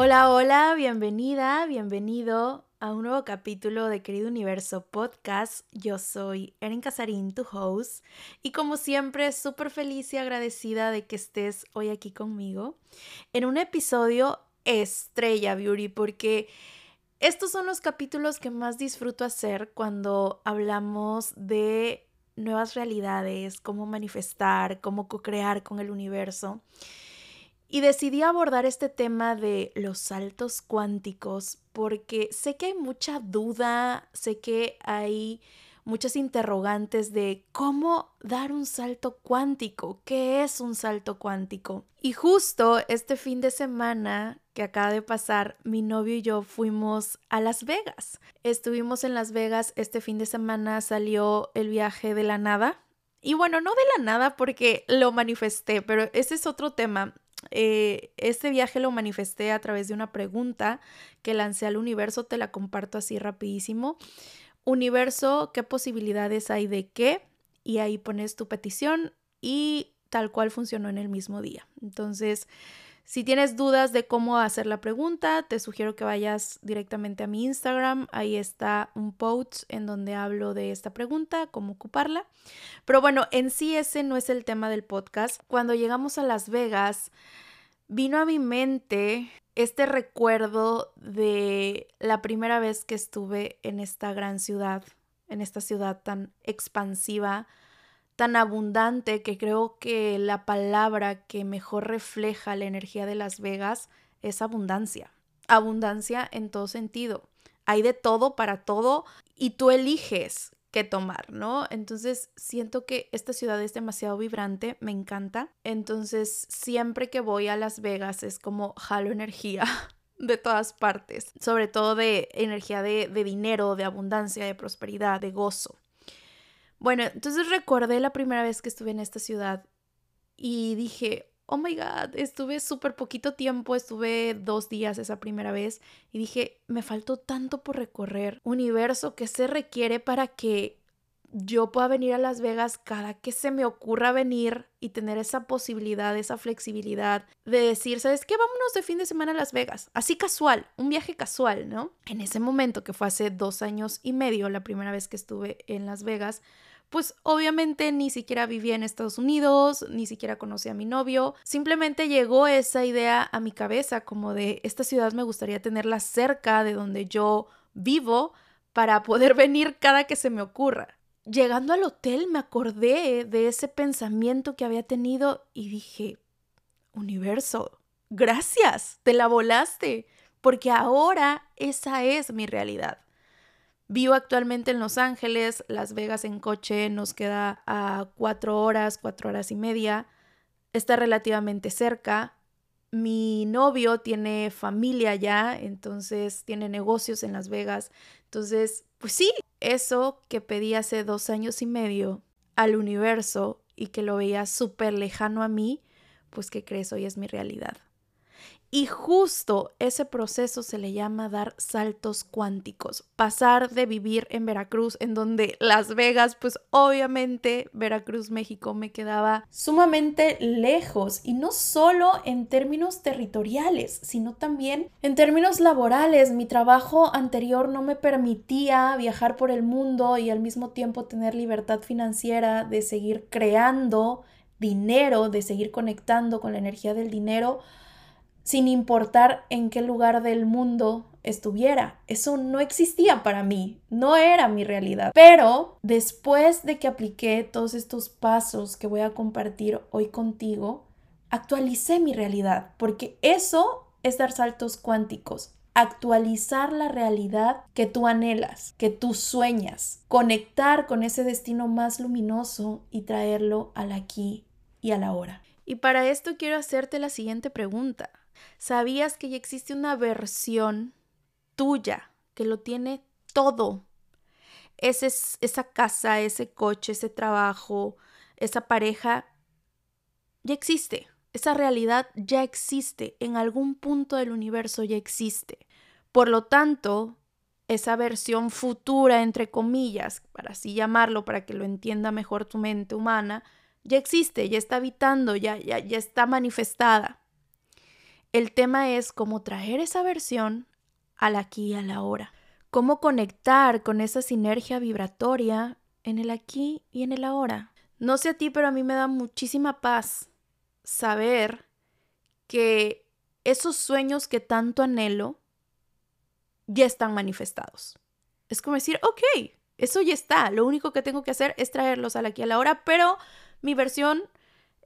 Hola, hola, bienvenida, bienvenido a un nuevo capítulo de Querido Universo Podcast. Yo soy Erin Casarín, tu host, y como siempre, súper feliz y agradecida de que estés hoy aquí conmigo en un episodio estrella, Beauty, porque estos son los capítulos que más disfruto hacer cuando hablamos de nuevas realidades, cómo manifestar, cómo co-crear con el universo. Y decidí abordar este tema de los saltos cuánticos porque sé que hay mucha duda, sé que hay muchas interrogantes de cómo dar un salto cuántico, qué es un salto cuántico. Y justo este fin de semana que acaba de pasar, mi novio y yo fuimos a Las Vegas. Estuvimos en Las Vegas este fin de semana, salió el viaje de la nada. Y bueno, no de la nada porque lo manifesté, pero ese es otro tema. Eh, este viaje lo manifesté a través de una pregunta que lancé al universo, te la comparto así rapidísimo. Universo, ¿qué posibilidades hay de qué? Y ahí pones tu petición y tal cual funcionó en el mismo día. Entonces, si tienes dudas de cómo hacer la pregunta, te sugiero que vayas directamente a mi Instagram. Ahí está un post en donde hablo de esta pregunta, cómo ocuparla. Pero bueno, en sí ese no es el tema del podcast. Cuando llegamos a Las Vegas, vino a mi mente este recuerdo de la primera vez que estuve en esta gran ciudad, en esta ciudad tan expansiva, tan abundante, que creo que la palabra que mejor refleja la energía de Las Vegas es abundancia. Abundancia en todo sentido. Hay de todo para todo y tú eliges que tomar, ¿no? Entonces siento que esta ciudad es demasiado vibrante, me encanta. Entonces siempre que voy a Las Vegas es como jalo energía de todas partes, sobre todo de energía de, de dinero, de abundancia, de prosperidad, de gozo. Bueno, entonces recordé la primera vez que estuve en esta ciudad y dije, oh my god, estuve súper poquito tiempo, estuve dos días esa primera vez y dije, me faltó tanto por recorrer, universo que se requiere para que yo pueda venir a Las Vegas cada que se me ocurra venir y tener esa posibilidad, esa flexibilidad de decir, ¿sabes qué? Vámonos de fin de semana a Las Vegas. Así casual, un viaje casual, ¿no? En ese momento, que fue hace dos años y medio, la primera vez que estuve en Las Vegas, pues obviamente ni siquiera vivía en Estados Unidos, ni siquiera conocía a mi novio, simplemente llegó esa idea a mi cabeza como de esta ciudad me gustaría tenerla cerca de donde yo vivo para poder venir cada que se me ocurra. Llegando al hotel me acordé de ese pensamiento que había tenido y dije, universo, gracias, te la volaste, porque ahora esa es mi realidad. Vivo actualmente en Los Ángeles, Las Vegas en coche nos queda a cuatro horas, cuatro horas y media. Está relativamente cerca. Mi novio tiene familia allá, entonces tiene negocios en Las Vegas. Entonces, pues sí, eso que pedí hace dos años y medio al universo y que lo veía súper lejano a mí, pues que crees hoy es mi realidad. Y justo ese proceso se le llama dar saltos cuánticos, pasar de vivir en Veracruz, en donde Las Vegas, pues obviamente Veracruz, México, me quedaba sumamente lejos, y no solo en términos territoriales, sino también en términos laborales. Mi trabajo anterior no me permitía viajar por el mundo y al mismo tiempo tener libertad financiera de seguir creando dinero, de seguir conectando con la energía del dinero sin importar en qué lugar del mundo estuviera. Eso no existía para mí, no era mi realidad. Pero después de que apliqué todos estos pasos que voy a compartir hoy contigo, actualicé mi realidad, porque eso es dar saltos cuánticos, actualizar la realidad que tú anhelas, que tú sueñas, conectar con ese destino más luminoso y traerlo al aquí y a la hora. Y para esto quiero hacerte la siguiente pregunta. ¿Sabías que ya existe una versión tuya que lo tiene todo? Ese, esa casa, ese coche, ese trabajo, esa pareja, ya existe. Esa realidad ya existe. En algún punto del universo ya existe. Por lo tanto, esa versión futura, entre comillas, para así llamarlo, para que lo entienda mejor tu mente humana, ya existe, ya está habitando, ya, ya, ya está manifestada. El tema es cómo traer esa versión al aquí y a la hora. Cómo conectar con esa sinergia vibratoria en el aquí y en el ahora. No sé a ti, pero a mí me da muchísima paz saber que esos sueños que tanto anhelo ya están manifestados. Es como decir, ok, eso ya está, lo único que tengo que hacer es traerlos al aquí a la hora, pero mi versión,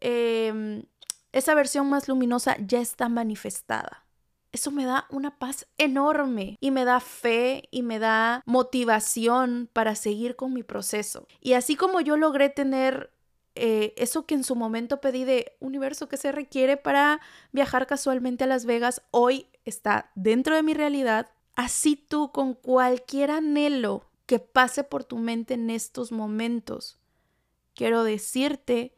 em, esa versión más luminosa ya está manifestada. Eso me da una paz enorme y me da fe y me da motivación para seguir con mi proceso. Y así como yo logré tener eh, eso que en su momento pedí de universo que se requiere para viajar casualmente a Las Vegas, hoy está dentro de mi realidad. Así tú con cualquier anhelo que pase por tu mente en estos momentos, quiero decirte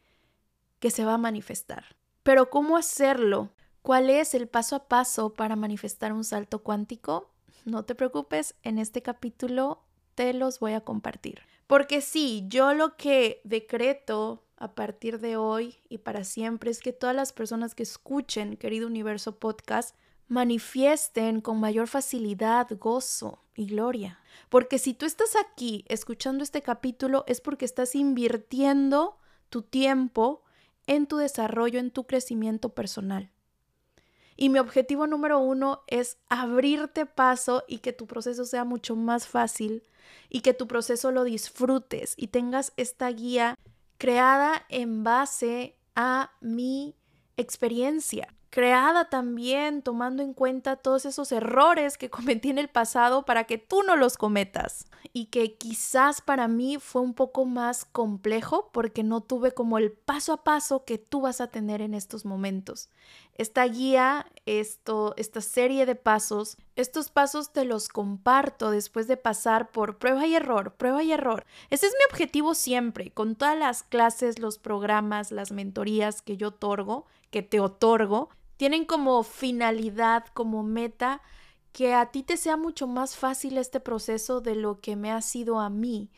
que se va a manifestar. Pero ¿cómo hacerlo? ¿Cuál es el paso a paso para manifestar un salto cuántico? No te preocupes, en este capítulo te los voy a compartir. Porque sí, yo lo que decreto a partir de hoy y para siempre es que todas las personas que escuchen Querido Universo Podcast manifiesten con mayor facilidad gozo y gloria. Porque si tú estás aquí escuchando este capítulo es porque estás invirtiendo tu tiempo en tu desarrollo, en tu crecimiento personal. Y mi objetivo número uno es abrirte paso y que tu proceso sea mucho más fácil y que tu proceso lo disfrutes y tengas esta guía creada en base a mi experiencia, creada también tomando en cuenta todos esos errores que cometí en el pasado para que tú no los cometas y que quizás para mí fue un poco más complejo porque no tuve como el paso a paso que tú vas a tener en estos momentos. Esta guía, esto, esta serie de pasos, estos pasos te los comparto después de pasar por prueba y error, prueba y error. Ese es mi objetivo siempre, con todas las clases, los programas, las mentorías que yo otorgo, que te otorgo, tienen como finalidad, como meta, que a ti te sea mucho más fácil este proceso de lo que me ha sido a mí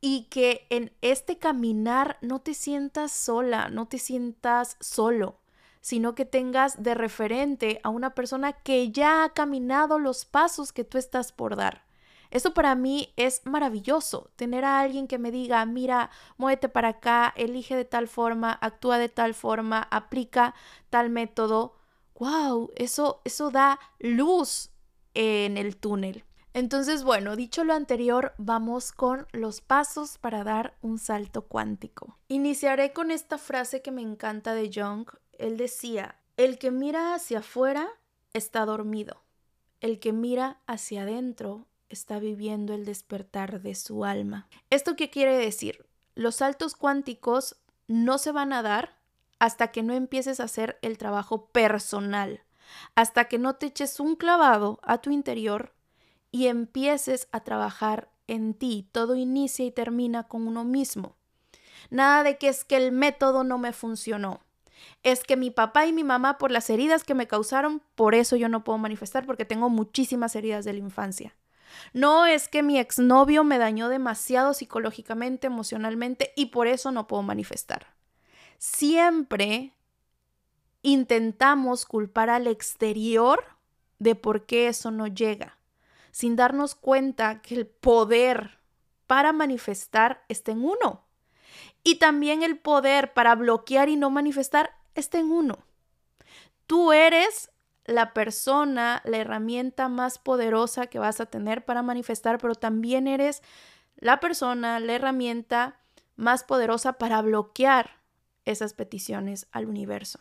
y que en este caminar no te sientas sola, no te sientas solo sino que tengas de referente a una persona que ya ha caminado los pasos que tú estás por dar. Eso para mí es maravilloso, tener a alguien que me diga, mira, muévete para acá, elige de tal forma, actúa de tal forma, aplica tal método. ¡Wow! Eso, eso da luz en el túnel. Entonces, bueno, dicho lo anterior, vamos con los pasos para dar un salto cuántico. Iniciaré con esta frase que me encanta de Jung, él decía, el que mira hacia afuera está dormido, el que mira hacia adentro está viviendo el despertar de su alma. ¿Esto qué quiere decir? Los saltos cuánticos no se van a dar hasta que no empieces a hacer el trabajo personal, hasta que no te eches un clavado a tu interior y empieces a trabajar en ti. Todo inicia y termina con uno mismo. Nada de que es que el método no me funcionó es que mi papá y mi mamá, por las heridas que me causaron, por eso yo no puedo manifestar, porque tengo muchísimas heridas de la infancia. No es que mi exnovio me dañó demasiado psicológicamente, emocionalmente, y por eso no puedo manifestar. Siempre intentamos culpar al exterior de por qué eso no llega, sin darnos cuenta que el poder para manifestar está en uno. Y también el poder para bloquear y no manifestar está en uno. Tú eres la persona, la herramienta más poderosa que vas a tener para manifestar, pero también eres la persona, la herramienta más poderosa para bloquear esas peticiones al universo.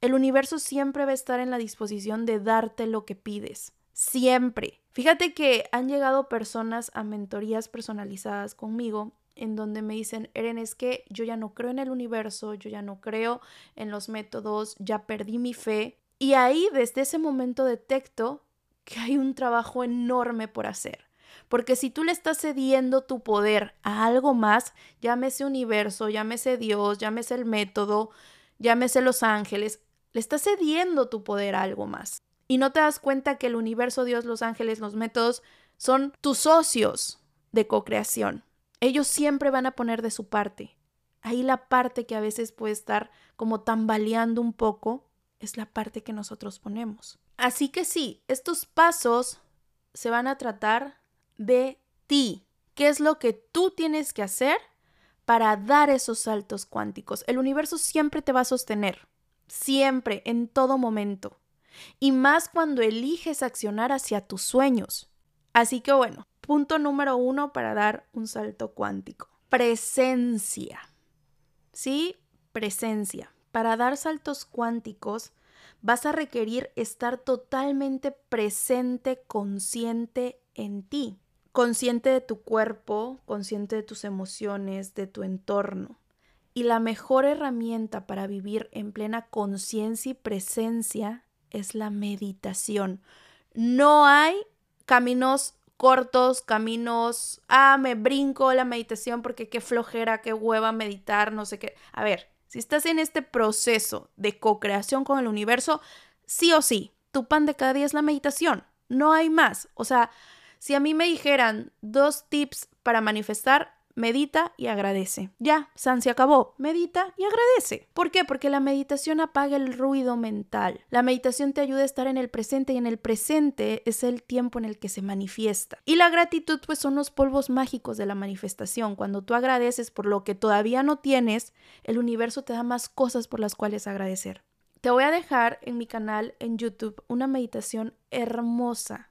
El universo siempre va a estar en la disposición de darte lo que pides. Siempre. Fíjate que han llegado personas a mentorías personalizadas conmigo en donde me dicen, Eren, es que yo ya no creo en el universo, yo ya no creo en los métodos, ya perdí mi fe. Y ahí, desde ese momento, detecto que hay un trabajo enorme por hacer. Porque si tú le estás cediendo tu poder a algo más, llámese universo, llámese Dios, llámese el método, llámese los ángeles, le estás cediendo tu poder a algo más. Y no te das cuenta que el universo, Dios, los ángeles, los métodos son tus socios de co-creación. Ellos siempre van a poner de su parte. Ahí la parte que a veces puede estar como tambaleando un poco es la parte que nosotros ponemos. Así que sí, estos pasos se van a tratar de ti. ¿Qué es lo que tú tienes que hacer para dar esos saltos cuánticos? El universo siempre te va a sostener, siempre, en todo momento. Y más cuando eliges accionar hacia tus sueños. Así que bueno, punto número uno para dar un salto cuántico. Presencia. ¿Sí? Presencia. Para dar saltos cuánticos vas a requerir estar totalmente presente, consciente en ti, consciente de tu cuerpo, consciente de tus emociones, de tu entorno. Y la mejor herramienta para vivir en plena conciencia y presencia es la meditación. No hay caminos cortos, caminos, ah, me brinco la meditación porque qué flojera, qué hueva meditar, no sé qué. A ver, si estás en este proceso de co-creación con el universo, sí o sí, tu pan de cada día es la meditación. No hay más. O sea, si a mí me dijeran dos tips para manifestar, medita y agradece. Ya, San se acabó. Medita y agradece. ¿Por qué? Porque la meditación apaga el ruido mental. La meditación te ayuda a estar en el presente y en el presente es el tiempo en el que se manifiesta. Y la gratitud pues son los polvos mágicos de la manifestación. Cuando tú agradeces por lo que todavía no tienes, el universo te da más cosas por las cuales agradecer. Te voy a dejar en mi canal en YouTube una meditación hermosa,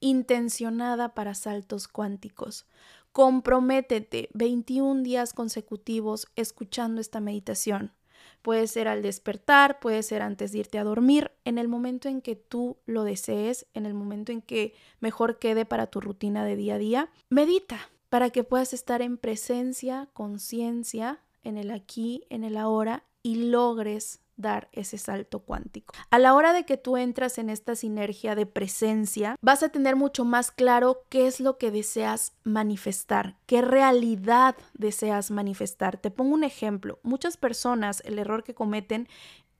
intencionada para saltos cuánticos Comprométete 21 días consecutivos escuchando esta meditación. Puede ser al despertar, puede ser antes de irte a dormir, en el momento en que tú lo desees, en el momento en que mejor quede para tu rutina de día a día. Medita para que puedas estar en presencia, conciencia, en el aquí, en el ahora y logres dar ese salto cuántico. A la hora de que tú entras en esta sinergia de presencia, vas a tener mucho más claro qué es lo que deseas manifestar, qué realidad deseas manifestar. Te pongo un ejemplo. Muchas personas el error que cometen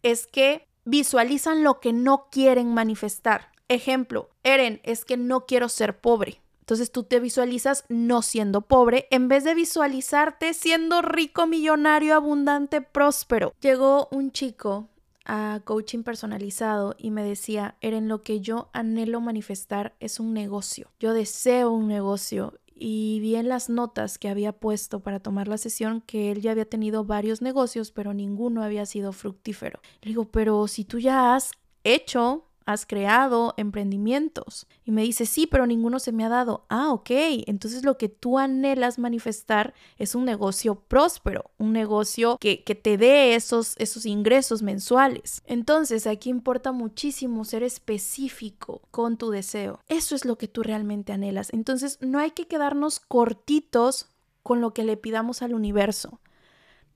es que visualizan lo que no quieren manifestar. Ejemplo, Eren, es que no quiero ser pobre. Entonces tú te visualizas no siendo pobre en vez de visualizarte siendo rico, millonario, abundante, próspero. Llegó un chico a coaching personalizado y me decía, Eren, lo que yo anhelo manifestar es un negocio. Yo deseo un negocio y vi en las notas que había puesto para tomar la sesión que él ya había tenido varios negocios, pero ninguno había sido fructífero. Le digo, pero si tú ya has hecho has creado emprendimientos. Y me dice, sí, pero ninguno se me ha dado. Ah, ok. Entonces lo que tú anhelas manifestar es un negocio próspero, un negocio que, que te dé esos, esos ingresos mensuales. Entonces aquí importa muchísimo ser específico con tu deseo. Eso es lo que tú realmente anhelas. Entonces no hay que quedarnos cortitos con lo que le pidamos al universo.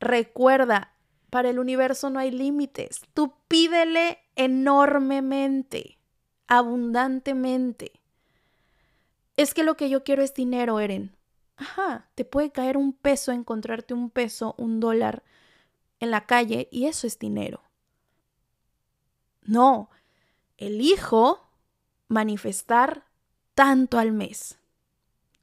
Recuerda, para el universo no hay límites. Tú pídele enormemente, abundantemente. Es que lo que yo quiero es dinero, Eren. Ajá, te puede caer un peso, encontrarte un peso, un dólar en la calle y eso es dinero. No, elijo manifestar tanto al mes.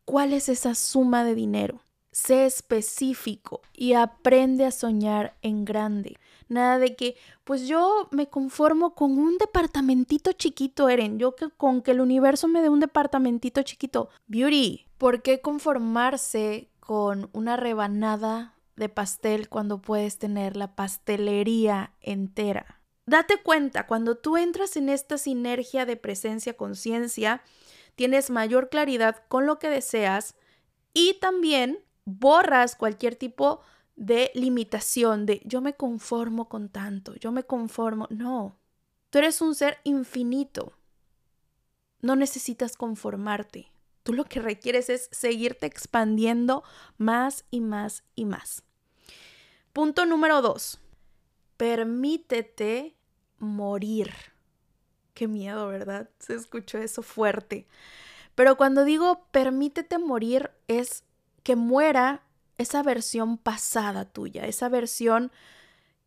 ¿Cuál es esa suma de dinero? Sé específico y aprende a soñar en grande. Nada de que, pues yo me conformo con un departamentito chiquito, Eren. Yo que con que el universo me dé un departamentito chiquito. Beauty, ¿por qué conformarse con una rebanada de pastel cuando puedes tener la pastelería entera? Date cuenta, cuando tú entras en esta sinergia de presencia-conciencia, tienes mayor claridad con lo que deseas y también borras cualquier tipo de limitación, de yo me conformo con tanto, yo me conformo. No, tú eres un ser infinito. No necesitas conformarte. Tú lo que requieres es seguirte expandiendo más y más y más. Punto número dos. Permítete morir. Qué miedo, ¿verdad? Se escuchó eso fuerte. Pero cuando digo permítete morir es que muera esa versión pasada tuya, esa versión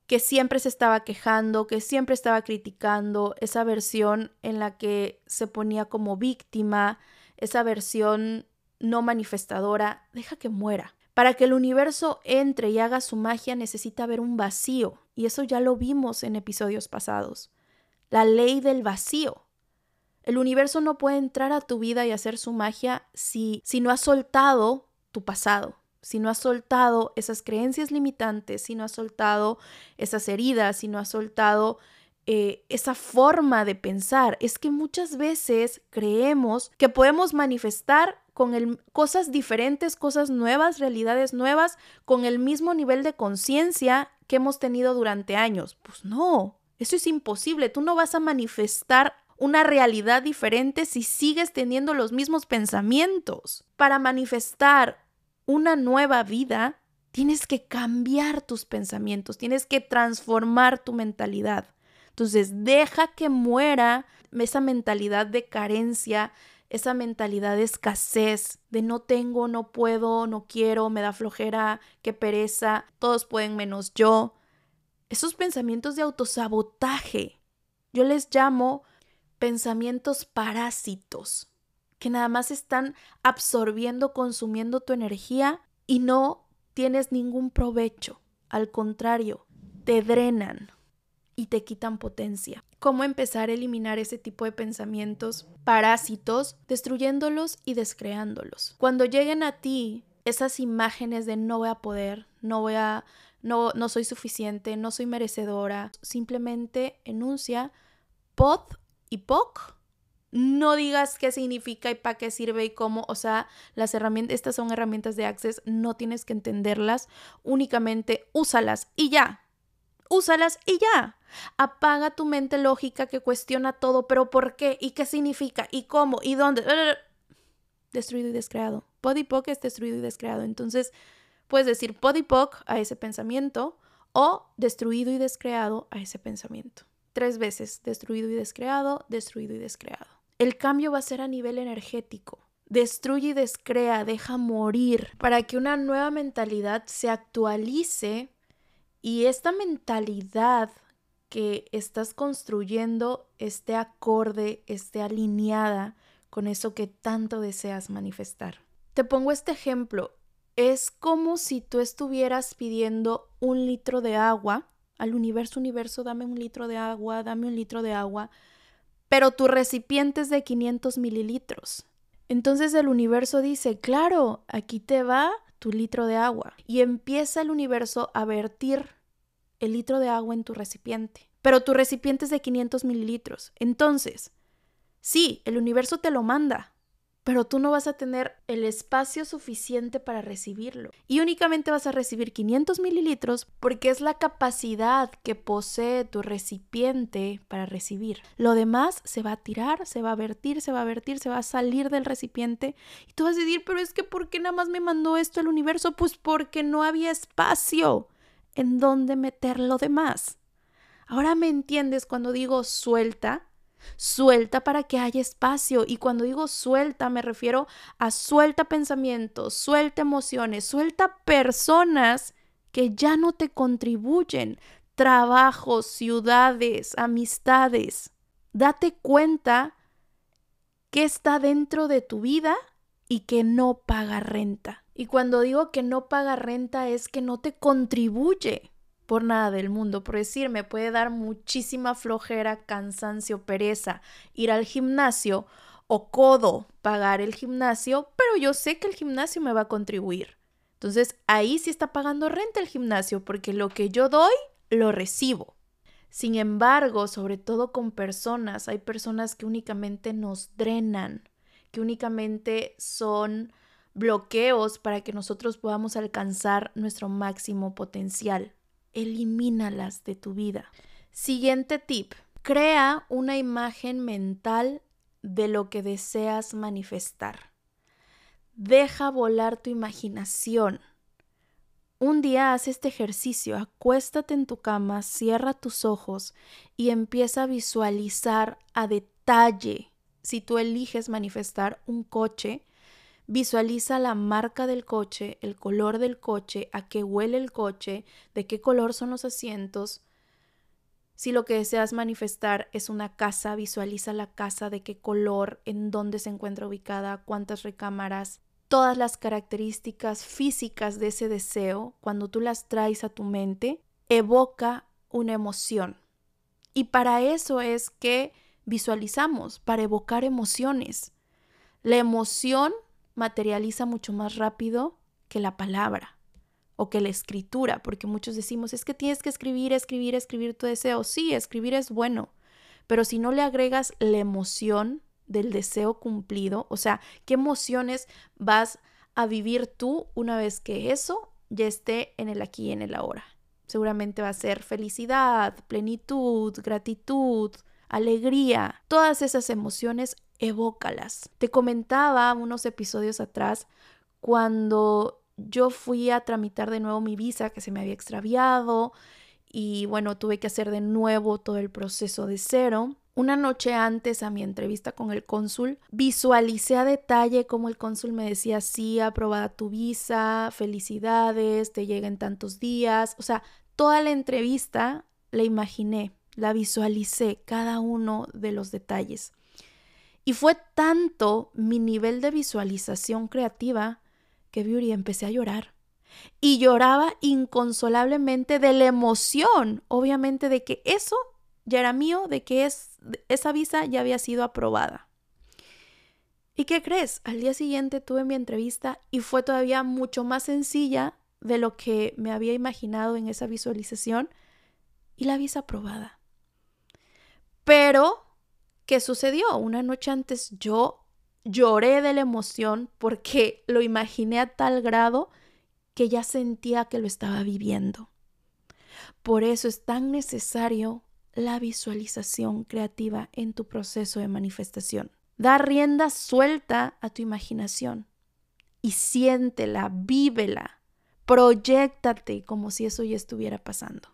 que siempre se estaba quejando, que siempre estaba criticando, esa versión en la que se ponía como víctima, esa versión no manifestadora, deja que muera. Para que el universo entre y haga su magia necesita haber un vacío y eso ya lo vimos en episodios pasados. La ley del vacío. El universo no puede entrar a tu vida y hacer su magia si, si no has soltado tu pasado, si no has soltado esas creencias limitantes, si no has soltado esas heridas, si no has soltado eh, esa forma de pensar. Es que muchas veces creemos que podemos manifestar con el, cosas diferentes, cosas nuevas, realidades nuevas, con el mismo nivel de conciencia que hemos tenido durante años. Pues no, eso es imposible. Tú no vas a manifestar una realidad diferente si sigues teniendo los mismos pensamientos. Para manifestar una nueva vida, tienes que cambiar tus pensamientos, tienes que transformar tu mentalidad. Entonces, deja que muera esa mentalidad de carencia, esa mentalidad de escasez, de no tengo, no puedo, no quiero, me da flojera, qué pereza, todos pueden menos yo. Esos pensamientos de autosabotaje, yo les llamo pensamientos parásitos, que nada más están absorbiendo, consumiendo tu energía y no tienes ningún provecho. Al contrario, te drenan y te quitan potencia. ¿Cómo empezar a eliminar ese tipo de pensamientos parásitos, destruyéndolos y descreándolos? Cuando lleguen a ti esas imágenes de no voy a poder, no voy a, no, no soy suficiente, no soy merecedora, simplemente enuncia pod y poc. No digas qué significa y para qué sirve y cómo, o sea, las herramientas, estas son herramientas de Access, no tienes que entenderlas, únicamente úsalas y ya, úsalas y ya. Apaga tu mente lógica que cuestiona todo, pero ¿por qué? ¿Y qué significa? ¿Y cómo? ¿Y dónde? Destruido y descreado. Podipoc es destruido y descreado. Entonces, puedes decir podipoc a ese pensamiento o destruido y descreado a ese pensamiento. Tres veces, destruido y descreado, destruido y descreado. El cambio va a ser a nivel energético. Destruye y descrea, deja morir para que una nueva mentalidad se actualice y esta mentalidad que estás construyendo esté acorde, esté alineada con eso que tanto deseas manifestar. Te pongo este ejemplo. Es como si tú estuvieras pidiendo un litro de agua al universo, universo, dame un litro de agua, dame un litro de agua, pero tu recipiente es de 500 mililitros. Entonces el universo dice, claro, aquí te va tu litro de agua. Y empieza el universo a vertir el litro de agua en tu recipiente. Pero tu recipiente es de 500 mililitros. Entonces, sí, el universo te lo manda, pero tú no vas a tener el espacio suficiente para recibirlo. Y únicamente vas a recibir 500 mililitros porque es la capacidad que posee tu recipiente para recibir. Lo demás se va a tirar, se va a vertir, se va a vertir, se va a salir del recipiente. Y tú vas a decir, pero es que ¿por qué nada más me mandó esto el universo? Pues porque no había espacio en donde meter lo demás. Ahora me entiendes cuando digo suelta Suelta para que haya espacio. Y cuando digo suelta, me refiero a suelta pensamientos, suelta emociones, suelta personas que ya no te contribuyen, trabajos, ciudades, amistades. Date cuenta que está dentro de tu vida y que no paga renta. Y cuando digo que no paga renta es que no te contribuye por nada del mundo. Por decir, me puede dar muchísima flojera, cansancio, pereza ir al gimnasio o codo pagar el gimnasio, pero yo sé que el gimnasio me va a contribuir. Entonces ahí sí está pagando renta el gimnasio porque lo que yo doy, lo recibo. Sin embargo, sobre todo con personas, hay personas que únicamente nos drenan, que únicamente son bloqueos para que nosotros podamos alcanzar nuestro máximo potencial elimínalas de tu vida. Siguiente tip. Crea una imagen mental de lo que deseas manifestar. Deja volar tu imaginación. Un día haz este ejercicio, acuéstate en tu cama, cierra tus ojos y empieza a visualizar a detalle. Si tú eliges manifestar un coche, Visualiza la marca del coche, el color del coche, a qué huele el coche, de qué color son los asientos. Si lo que deseas manifestar es una casa, visualiza la casa, de qué color, en dónde se encuentra ubicada, cuántas recámaras, todas las características físicas de ese deseo, cuando tú las traes a tu mente, evoca una emoción. Y para eso es que visualizamos, para evocar emociones. La emoción materializa mucho más rápido que la palabra o que la escritura, porque muchos decimos, es que tienes que escribir, escribir, escribir tu deseo. Sí, escribir es bueno, pero si no le agregas la emoción del deseo cumplido, o sea, qué emociones vas a vivir tú una vez que eso ya esté en el aquí y en el ahora. Seguramente va a ser felicidad, plenitud, gratitud, alegría. Todas esas emociones, evócalas. Te comentaba unos episodios atrás cuando yo fui a tramitar de nuevo mi visa que se me había extraviado y bueno, tuve que hacer de nuevo todo el proceso de cero. Una noche antes a mi entrevista con el cónsul, visualicé a detalle cómo el cónsul me decía, sí, aprobada tu visa, felicidades, te llega en tantos días. O sea, toda la entrevista la imaginé, la visualicé, cada uno de los detalles. Y fue tanto mi nivel de visualización creativa que Beauty empecé a llorar. Y lloraba inconsolablemente de la emoción, obviamente, de que eso ya era mío, de que es, esa visa ya había sido aprobada. ¿Y qué crees? Al día siguiente tuve mi entrevista y fue todavía mucho más sencilla de lo que me había imaginado en esa visualización y la visa aprobada. Pero, ¿qué sucedió? Una noche antes yo lloré de la emoción porque lo imaginé a tal grado que ya sentía que lo estaba viviendo. Por eso es tan necesario la visualización creativa en tu proceso de manifestación. Da rienda suelta a tu imaginación y siéntela, vívela, proyectate como si eso ya estuviera pasando.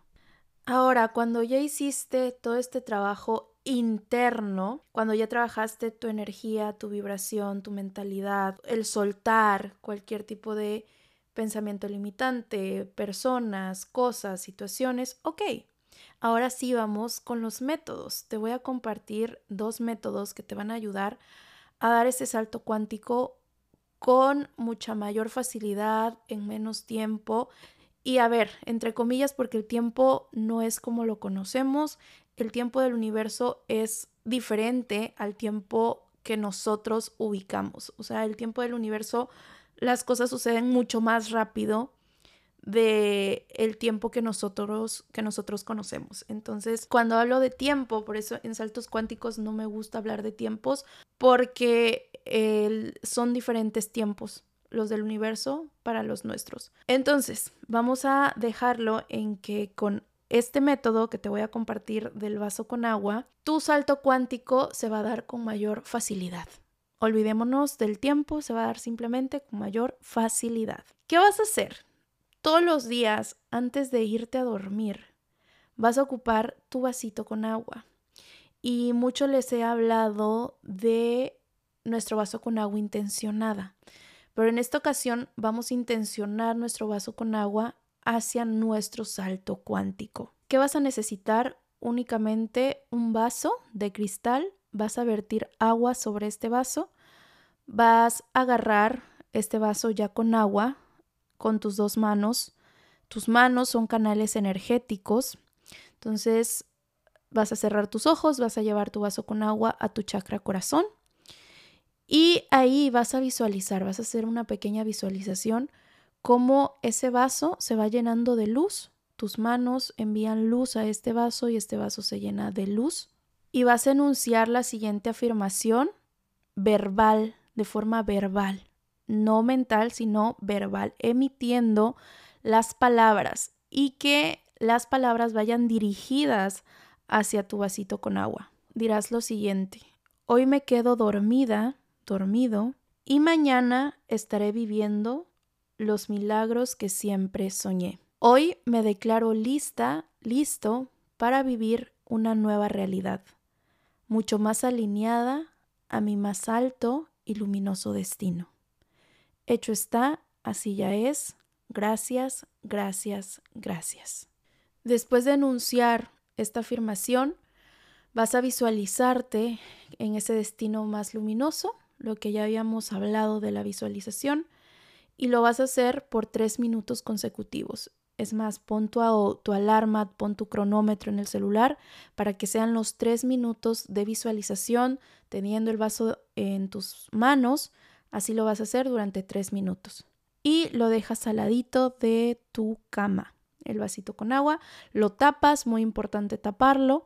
Ahora, cuando ya hiciste todo este trabajo interno, cuando ya trabajaste tu energía, tu vibración, tu mentalidad, el soltar cualquier tipo de pensamiento limitante, personas, cosas, situaciones, ok, Ahora sí vamos con los métodos. Te voy a compartir dos métodos que te van a ayudar a dar ese salto cuántico con mucha mayor facilidad, en menos tiempo. Y a ver, entre comillas, porque el tiempo no es como lo conocemos, el tiempo del universo es diferente al tiempo que nosotros ubicamos. O sea, el tiempo del universo, las cosas suceden mucho más rápido de el tiempo que nosotros que nosotros conocemos. Entonces, cuando hablo de tiempo, por eso en saltos cuánticos no me gusta hablar de tiempos porque son diferentes tiempos los del universo para los nuestros. Entonces, vamos a dejarlo en que con este método que te voy a compartir del vaso con agua, tu salto cuántico se va a dar con mayor facilidad. Olvidémonos del tiempo, se va a dar simplemente con mayor facilidad. ¿Qué vas a hacer? Todos los días, antes de irte a dormir, vas a ocupar tu vasito con agua. Y mucho les he hablado de nuestro vaso con agua intencionada. Pero en esta ocasión vamos a intencionar nuestro vaso con agua hacia nuestro salto cuántico. ¿Qué vas a necesitar? Únicamente un vaso de cristal. Vas a vertir agua sobre este vaso. Vas a agarrar este vaso ya con agua con tus dos manos. Tus manos son canales energéticos. Entonces vas a cerrar tus ojos, vas a llevar tu vaso con agua a tu chakra corazón y ahí vas a visualizar, vas a hacer una pequeña visualización cómo ese vaso se va llenando de luz. Tus manos envían luz a este vaso y este vaso se llena de luz. Y vas a enunciar la siguiente afirmación verbal, de forma verbal no mental, sino verbal, emitiendo las palabras y que las palabras vayan dirigidas hacia tu vasito con agua. Dirás lo siguiente, hoy me quedo dormida, dormido, y mañana estaré viviendo los milagros que siempre soñé. Hoy me declaro lista, listo para vivir una nueva realidad, mucho más alineada a mi más alto y luminoso destino. Hecho está, así ya es. Gracias, gracias, gracias. Después de enunciar esta afirmación, vas a visualizarte en ese destino más luminoso, lo que ya habíamos hablado de la visualización, y lo vas a hacer por tres minutos consecutivos. Es más, pon tu, tu alarma, pon tu cronómetro en el celular para que sean los tres minutos de visualización teniendo el vaso en tus manos. Así lo vas a hacer durante tres minutos. Y lo dejas al ladito de tu cama, el vasito con agua. Lo tapas, muy importante taparlo.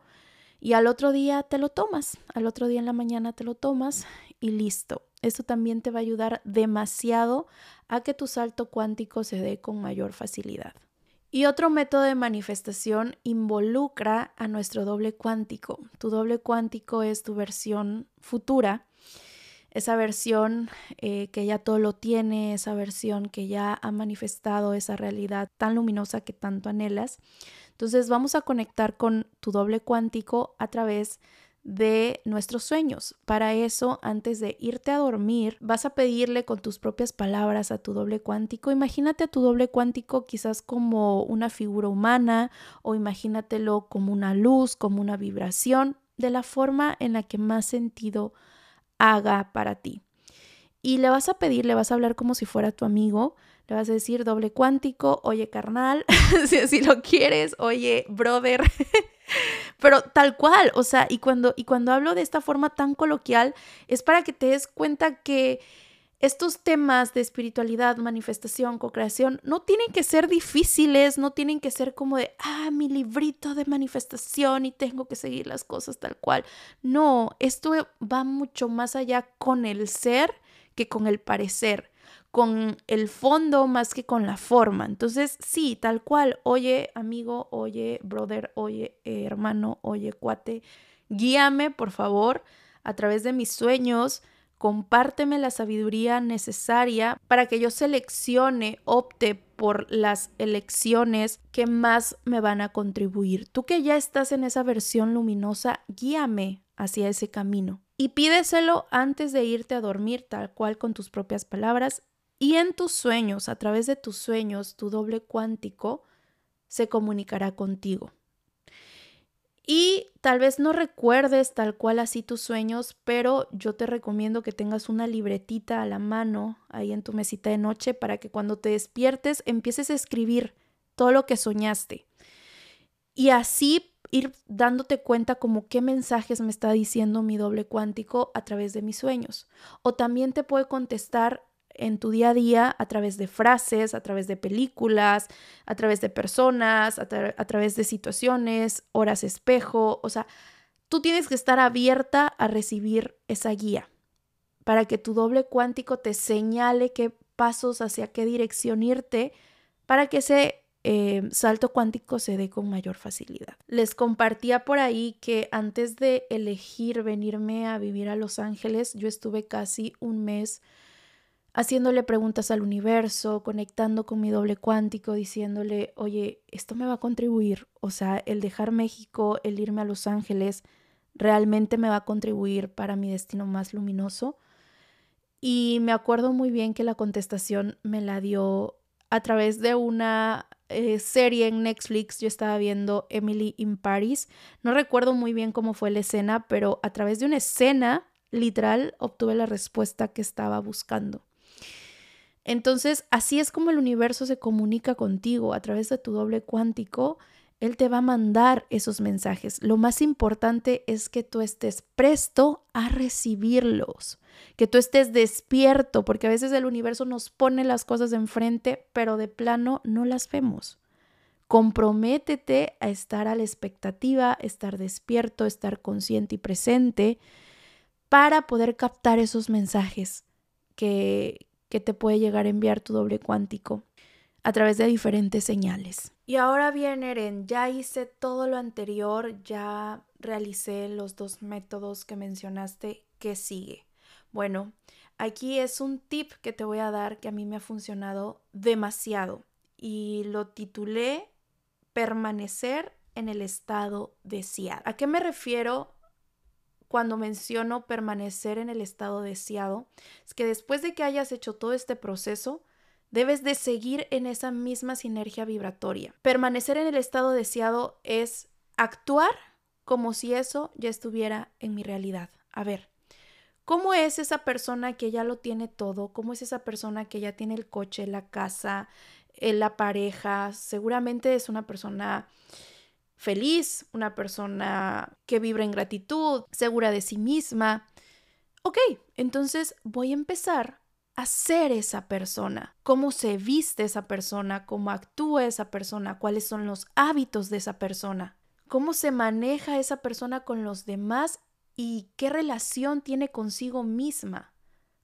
Y al otro día te lo tomas. Al otro día en la mañana te lo tomas y listo. Esto también te va a ayudar demasiado a que tu salto cuántico se dé con mayor facilidad. Y otro método de manifestación involucra a nuestro doble cuántico. Tu doble cuántico es tu versión futura, esa versión eh, que ya todo lo tiene, esa versión que ya ha manifestado esa realidad tan luminosa que tanto anhelas. Entonces vamos a conectar con tu doble cuántico a través de nuestros sueños. Para eso, antes de irte a dormir, vas a pedirle con tus propias palabras a tu doble cuántico. Imagínate a tu doble cuántico quizás como una figura humana o imagínatelo como una luz, como una vibración, de la forma en la que más sentido haga para ti. Y le vas a pedir, le vas a hablar como si fuera tu amigo, le vas a decir doble cuántico, oye carnal, si así lo quieres, oye brother, pero tal cual, o sea, y cuando, y cuando hablo de esta forma tan coloquial, es para que te des cuenta que estos temas de espiritualidad, manifestación, co-creación, no tienen que ser difíciles, no tienen que ser como de, ah, mi librito de manifestación y tengo que seguir las cosas tal cual. No, esto va mucho más allá con el ser que con el parecer con el fondo más que con la forma. Entonces, sí, tal cual, oye amigo, oye brother, oye hermano, oye cuate, guíame por favor a través de mis sueños, compárteme la sabiduría necesaria para que yo seleccione, opte por las elecciones que más me van a contribuir. Tú que ya estás en esa versión luminosa, guíame hacia ese camino. Y pídeselo antes de irte a dormir, tal cual con tus propias palabras, y en tus sueños, a través de tus sueños, tu doble cuántico se comunicará contigo. Y tal vez no recuerdes tal cual así tus sueños, pero yo te recomiendo que tengas una libretita a la mano ahí en tu mesita de noche para que cuando te despiertes empieces a escribir todo lo que soñaste. Y así ir dándote cuenta como qué mensajes me está diciendo mi doble cuántico a través de mis sueños. O también te puede contestar en tu día a día a través de frases, a través de películas, a través de personas, a, través de situaciones, horas espejo, o sea, tú tienes que estar abierta a recibir esa guía para que tu doble cuántico te señale qué pasos hacia qué dirección irte para que ese eh, salto cuántico se dé con mayor facilidad. Les compartía por ahí que antes de elegir venirme a vivir a Los Ángeles, yo estuve casi un mes haciéndole preguntas al universo, conectando con mi doble cuántico, diciéndole, oye, esto me va a contribuir, o sea, el dejar México, el irme a Los Ángeles, realmente me va a contribuir para mi destino más luminoso. Y me acuerdo muy bien que la contestación me la dio a través de una eh, serie en Netflix. Yo estaba viendo Emily in Paris. No recuerdo muy bien cómo fue la escena, pero a través de una escena literal obtuve la respuesta que estaba buscando. Entonces, así es como el universo se comunica contigo a través de tu doble cuántico. Él te va a mandar esos mensajes. Lo más importante es que tú estés presto a recibirlos, que tú estés despierto, porque a veces el universo nos pone las cosas enfrente, pero de plano no las vemos. Comprométete a estar a la expectativa, estar despierto, estar consciente y presente para poder captar esos mensajes que, que te puede llegar a enviar tu doble cuántico a través de diferentes señales. Y ahora bien, Eren, ya hice todo lo anterior, ya realicé los dos métodos que mencionaste. ¿Qué sigue? Bueno, aquí es un tip que te voy a dar que a mí me ha funcionado demasiado y lo titulé permanecer en el estado deseado. ¿A qué me refiero cuando menciono permanecer en el estado deseado, es que después de que hayas hecho todo este proceso, debes de seguir en esa misma sinergia vibratoria. Permanecer en el estado deseado es actuar como si eso ya estuviera en mi realidad. A ver, ¿cómo es esa persona que ya lo tiene todo? ¿Cómo es esa persona que ya tiene el coche, la casa, eh, la pareja, seguramente es una persona feliz, una persona que vibra en gratitud, segura de sí misma. Ok, entonces voy a empezar a ser esa persona, cómo se viste esa persona, cómo actúa esa persona, cuáles son los hábitos de esa persona, cómo se maneja esa persona con los demás y qué relación tiene consigo misma,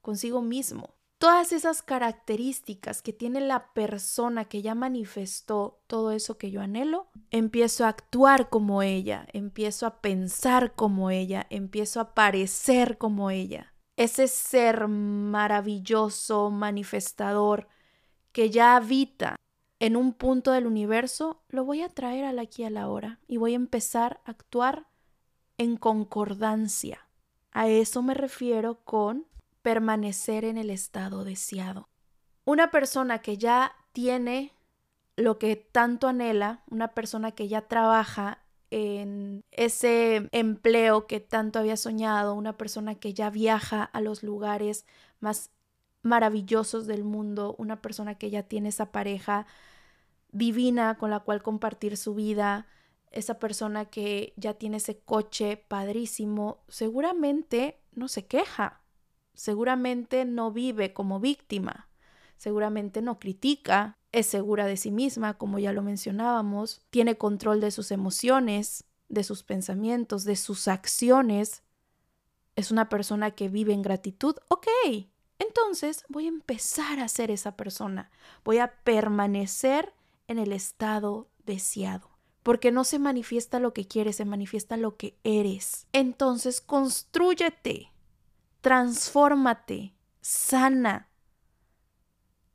consigo mismo todas esas características que tiene la persona que ya manifestó todo eso que yo anhelo, empiezo a actuar como ella, empiezo a pensar como ella, empiezo a parecer como ella. Ese ser maravilloso, manifestador, que ya habita en un punto del universo, lo voy a traer al aquí a la hora y voy a empezar a actuar en concordancia. A eso me refiero con permanecer en el estado deseado. Una persona que ya tiene lo que tanto anhela, una persona que ya trabaja en ese empleo que tanto había soñado, una persona que ya viaja a los lugares más maravillosos del mundo, una persona que ya tiene esa pareja divina con la cual compartir su vida, esa persona que ya tiene ese coche padrísimo, seguramente no se queja, seguramente no vive como víctima, seguramente no critica, es segura de sí misma, como ya lo mencionábamos, tiene control de sus emociones, de sus pensamientos, de sus acciones, es una persona que vive en gratitud, ok, entonces voy a empezar a ser esa persona, voy a permanecer en el estado deseado. Porque no se manifiesta lo que quieres, se manifiesta lo que eres. Entonces, construyete transfórmate, sana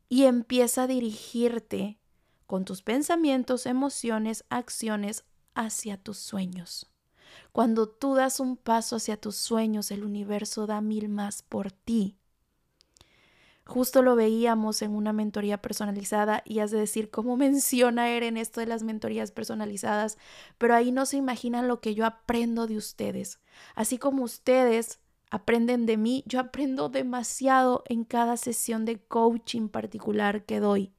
y empieza a dirigirte con tus pensamientos, emociones, acciones hacia tus sueños. Cuando tú das un paso hacia tus sueños, el universo da mil más por ti. Justo lo veíamos en una mentoría personalizada y has de decir cómo menciona Eren esto de las mentorías personalizadas, pero ahí no se imaginan lo que yo aprendo de ustedes. Así como ustedes aprenden de mí, yo aprendo demasiado en cada sesión de coaching particular que doy,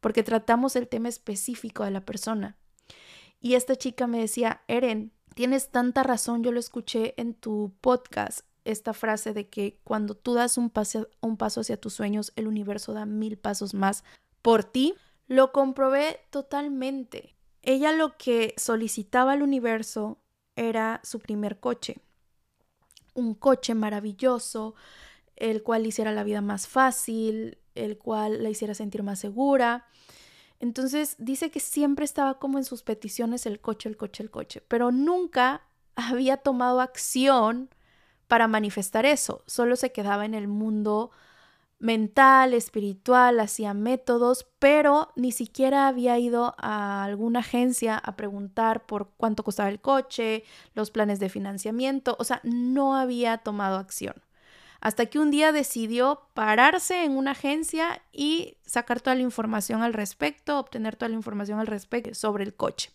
porque tratamos el tema específico de la persona. Y esta chica me decía, Eren, tienes tanta razón, yo lo escuché en tu podcast, esta frase de que cuando tú das un un paso hacia tus sueños, el universo da mil pasos más por ti. Lo comprobé totalmente. Ella lo que solicitaba al universo era su primer coche un coche maravilloso, el cual le hiciera la vida más fácil, el cual la hiciera sentir más segura. Entonces dice que siempre estaba como en sus peticiones el coche, el coche, el coche, pero nunca había tomado acción para manifestar eso, solo se quedaba en el mundo mental, espiritual, hacía métodos, pero ni siquiera había ido a alguna agencia a preguntar por cuánto costaba el coche, los planes de financiamiento, o sea, no había tomado acción. Hasta que un día decidió pararse en una agencia y sacar toda la información al respecto, obtener toda la información al respecto sobre el coche.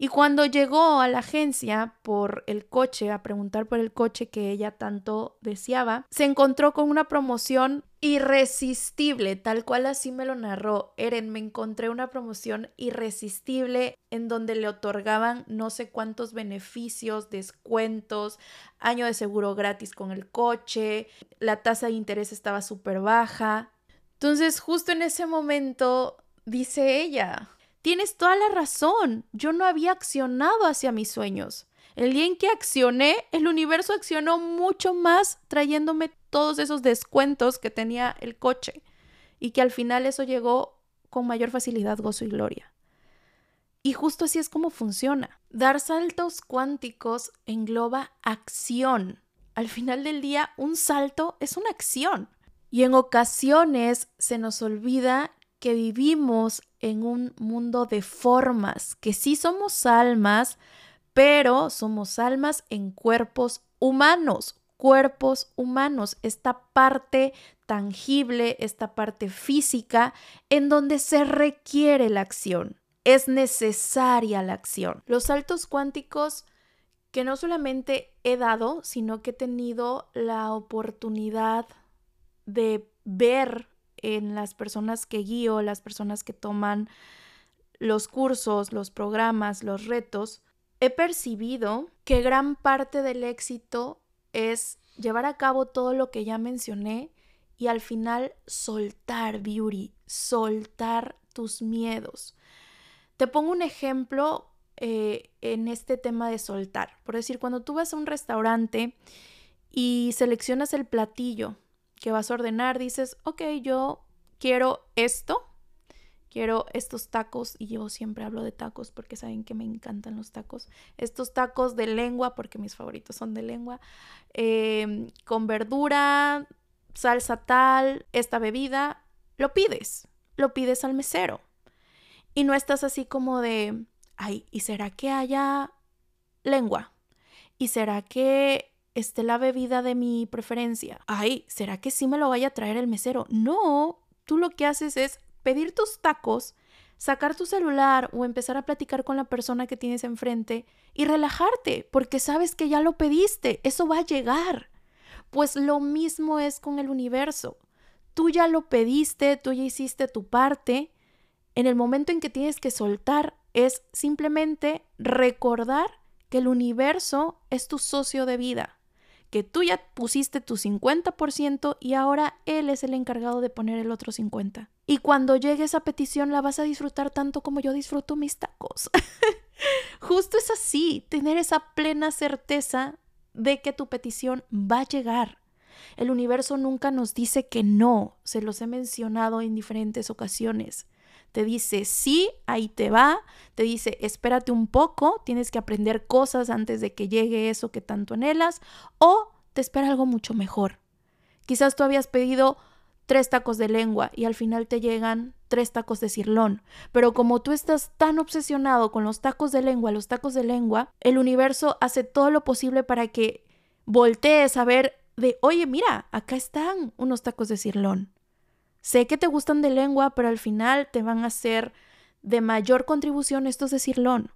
Y cuando llegó a la agencia por el coche, a preguntar por el coche que ella tanto deseaba, se encontró con una promoción irresistible, tal cual así me lo narró Eren. Me encontré una promoción irresistible en donde le otorgaban no sé cuántos beneficios, descuentos, año de seguro gratis con el coche, la tasa de interés estaba súper baja. Entonces, justo en ese momento, dice ella, Tienes toda la razón. Yo no había accionado hacia mis sueños. El día en que accioné, el universo accionó mucho más trayéndome todos esos descuentos que tenía el coche y que al final eso llegó con mayor facilidad, gozo y gloria. Y justo así es como funciona. Dar saltos cuánticos engloba acción. Al final del día, un salto es una acción. Y en ocasiones se nos olvida que vivimos en un mundo de formas, que sí somos almas, pero somos almas en cuerpos humanos, cuerpos humanos, esta parte tangible, esta parte física, en donde se requiere la acción, es necesaria la acción. Los saltos cuánticos que no solamente he dado, sino que he tenido la oportunidad de ver en las personas que guío, las personas que toman los cursos, los programas, los retos, he percibido que gran parte del éxito es llevar a cabo todo lo que ya mencioné y al final soltar, Beauty, soltar tus miedos. Te pongo un ejemplo eh, en este tema de soltar. Por decir, cuando tú vas a un restaurante y seleccionas el platillo que vas a ordenar, dices, ok, yo quiero esto, quiero estos tacos, y yo siempre hablo de tacos porque saben que me encantan los tacos, estos tacos de lengua, porque mis favoritos son de lengua, em, con verdura, salsa tal, esta bebida, lo pides, lo pides al mesero. Y no estás así como de, ay, ¿y será que haya lengua? ¿Y será que esté la bebida de mi preferencia? Ay, ¿será que sí me lo vaya a traer el mesero? No, tú lo que haces es pedir tus tacos, sacar tu celular o empezar a platicar con la persona que tienes enfrente y relajarte, porque sabes que ya lo pediste, eso va a llegar. Pues lo mismo es con el universo. Tú ya lo pediste, tú ya hiciste tu parte. En el momento en que tienes que soltar es simplemente recordar que el universo es tu socio de vida que tú ya pusiste tu 50% y ahora él es el encargado de poner el otro 50%. Y cuando llegue esa petición la vas a disfrutar tanto como yo disfruto mis tacos. Justo es así, tener esa plena certeza de que tu petición va a llegar. El universo nunca nos dice que no, se los he mencionado en diferentes ocasiones. Te dice sí, ahí te va, te dice espérate un poco, tienes que aprender cosas antes de que llegue eso que tanto anhelas, o te espera algo mucho mejor. Quizás tú habías pedido tres tacos de lengua y al final te llegan tres tacos de cirlón. Pero como tú estás tan obsesionado con los tacos de lengua, los tacos de lengua, el universo hace todo lo posible para que voltees a ver de, oye, mira, acá están unos tacos de cirlón. Sé que te gustan de lengua, pero al final te van a hacer de mayor contribución estos de cirlón.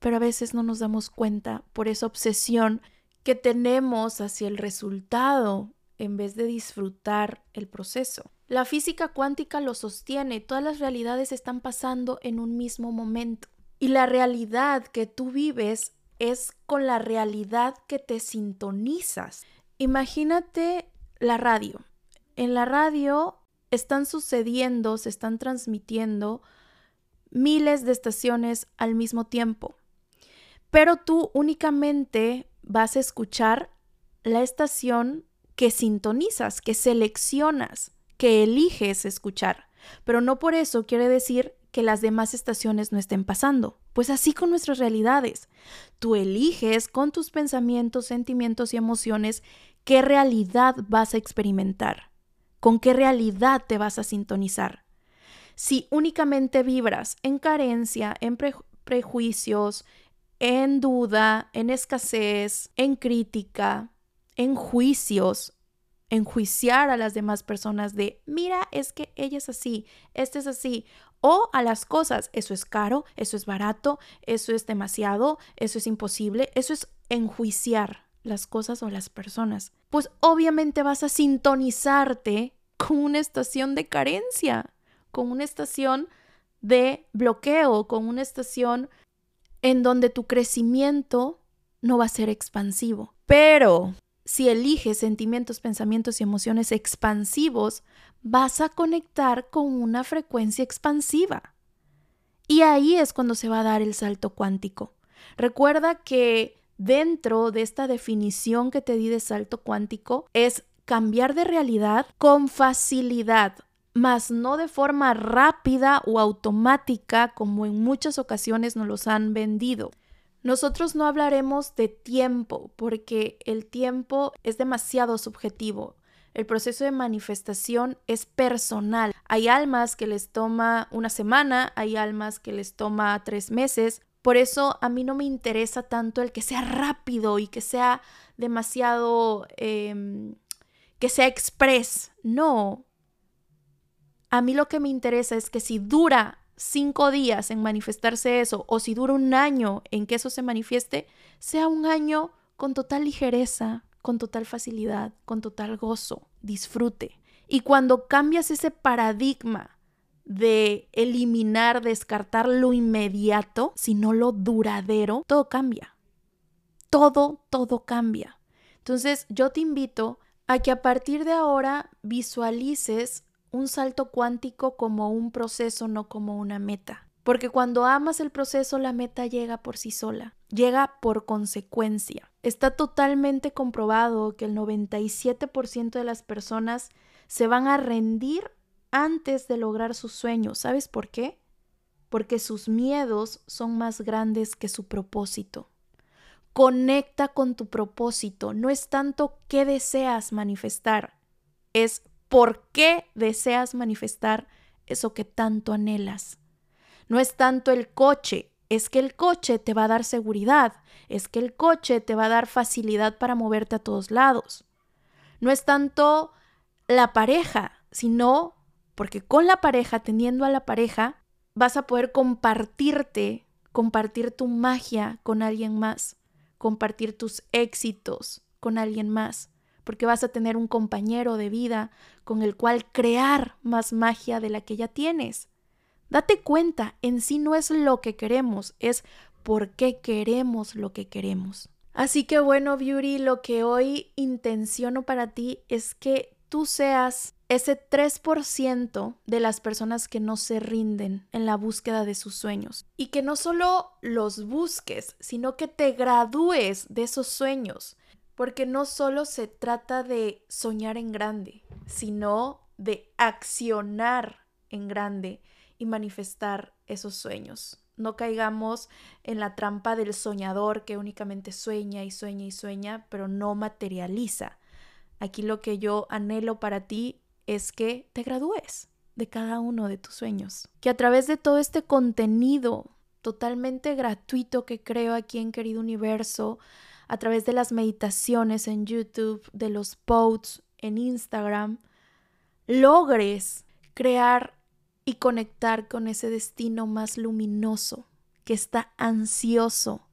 Pero a veces no nos damos cuenta por esa obsesión que tenemos hacia el resultado en vez de disfrutar el proceso. La física cuántica lo sostiene, todas las realidades están pasando en un mismo momento. Y la realidad que tú vives es con la realidad que te sintonizas. Imagínate la radio. En la radio están sucediendo, se están transmitiendo miles de estaciones al mismo tiempo. Pero tú únicamente vas a escuchar la estación que sintonizas, que seleccionas, que eliges escuchar. Pero no por eso quiere decir que las demás estaciones no estén pasando. Pues así con nuestras realidades. Tú eliges con tus pensamientos, sentimientos y emociones qué realidad vas a experimentar con qué realidad te vas a sintonizar. Si únicamente vibras en carencia, en prejuicios, en duda, en escasez, en crítica, en juicios, enjuiciar a las demás personas de, mira, es que ella es así, este es así, o a las cosas, eso es caro, eso es barato, eso es demasiado, eso es imposible, eso es enjuiciar las cosas o las personas, pues obviamente vas a sintonizarte con una estación de carencia, con una estación de bloqueo, con una estación en donde tu crecimiento no va a ser expansivo. Pero si eliges sentimientos, pensamientos y emociones expansivos, vas a conectar con una frecuencia expansiva. Y ahí es cuando se va a dar el salto cuántico. Recuerda que dentro de esta definición que te di de salto cuántico es cambiar de realidad con facilidad, mas no de forma rápida o automática como en muchas ocasiones nos los han vendido. Nosotros no hablaremos de tiempo porque el tiempo es demasiado subjetivo. El proceso de manifestación es personal. Hay almas que les toma una semana, hay almas que les toma tres meses, por eso a mí no me interesa tanto el que sea rápido y que sea demasiado em, que sea express. No. A mí lo que me interesa es que si dura cinco días en manifestarse eso, o si dura un año en que eso se manifieste, sea un año con total ligereza, con total facilidad, con total gozo, disfrute. Y cuando cambias ese paradigma de eliminar, descartar lo inmediato, sino lo duradero, todo cambia. Todo, todo cambia. Entonces yo te invito a que a partir de ahora visualices un salto cuántico como un proceso, no como una meta. Porque cuando amas el proceso, la meta llega por sí sola, llega por consecuencia. Está totalmente comprobado que el 97% de las personas se van a rendir antes de lograr sus sueños. ¿Sabes por qué? Porque sus miedos son más grandes que su propósito. Conecta con tu propósito. No es tanto qué deseas manifestar, es por qué deseas manifestar eso que tanto anhelas. No es tanto el coche, es que el coche te va a dar seguridad, es que el coche te va a dar facilidad para moverte a todos lados. No es tanto la pareja, sino porque con la pareja, teniendo a la pareja, vas a poder compartirte, compartir tu magia con alguien más, compartir tus éxitos con alguien más, porque vas a tener un compañero de vida con el cual crear más magia de la que ya tienes. Date cuenta, en sí no es lo que queremos, es por qué queremos lo que queremos. Así que bueno, Beauty, lo que hoy intenciono para ti es que tú seas ese 3% de las personas que no se rinden en la búsqueda de sus sueños. Y que no solo los busques, sino que te gradúes de esos sueños. Porque no solo se trata de soñar en grande, sino de accionar en grande y manifestar esos sueños. No caigamos en la trampa del soñador que únicamente sueña y sueña y sueña, pero no materializa. Aquí lo que yo anhelo para ti es que te gradúes de cada uno de tus sueños. Que a través de todo este contenido totalmente gratuito que creo aquí en Querido Universo, a través de las meditaciones en YouTube, de los posts en Instagram, logres crear y conectar con ese destino más luminoso que está ansioso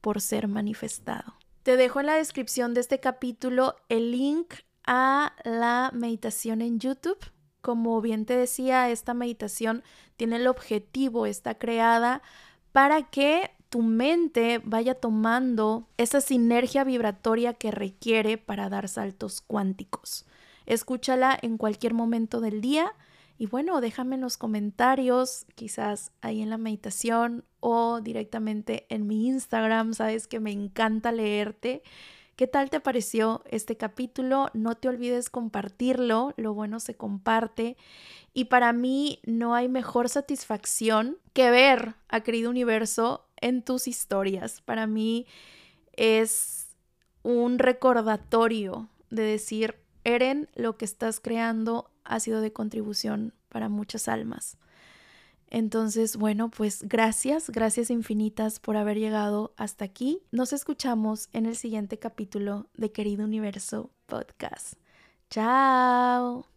por ser manifestado. Te dejo en la descripción de este capítulo el link a la meditación en YouTube. Como bien te decía, esta meditación tiene el objetivo, está creada para que tu mente vaya tomando esa sinergia vibratoria que requiere para dar saltos cuánticos. Escúchala en cualquier momento del día y bueno, déjame en los comentarios, quizás ahí en la meditación o directamente en mi Instagram, sabes que me encanta leerte. ¿Qué tal te pareció este capítulo? No te olvides compartirlo, lo bueno se comparte. Y para mí no hay mejor satisfacción que ver a Querido Universo en tus historias. Para mí es un recordatorio de decir, Eren, lo que estás creando ha sido de contribución para muchas almas. Entonces, bueno, pues gracias, gracias infinitas por haber llegado hasta aquí. Nos escuchamos en el siguiente capítulo de Querido Universo Podcast. Chao.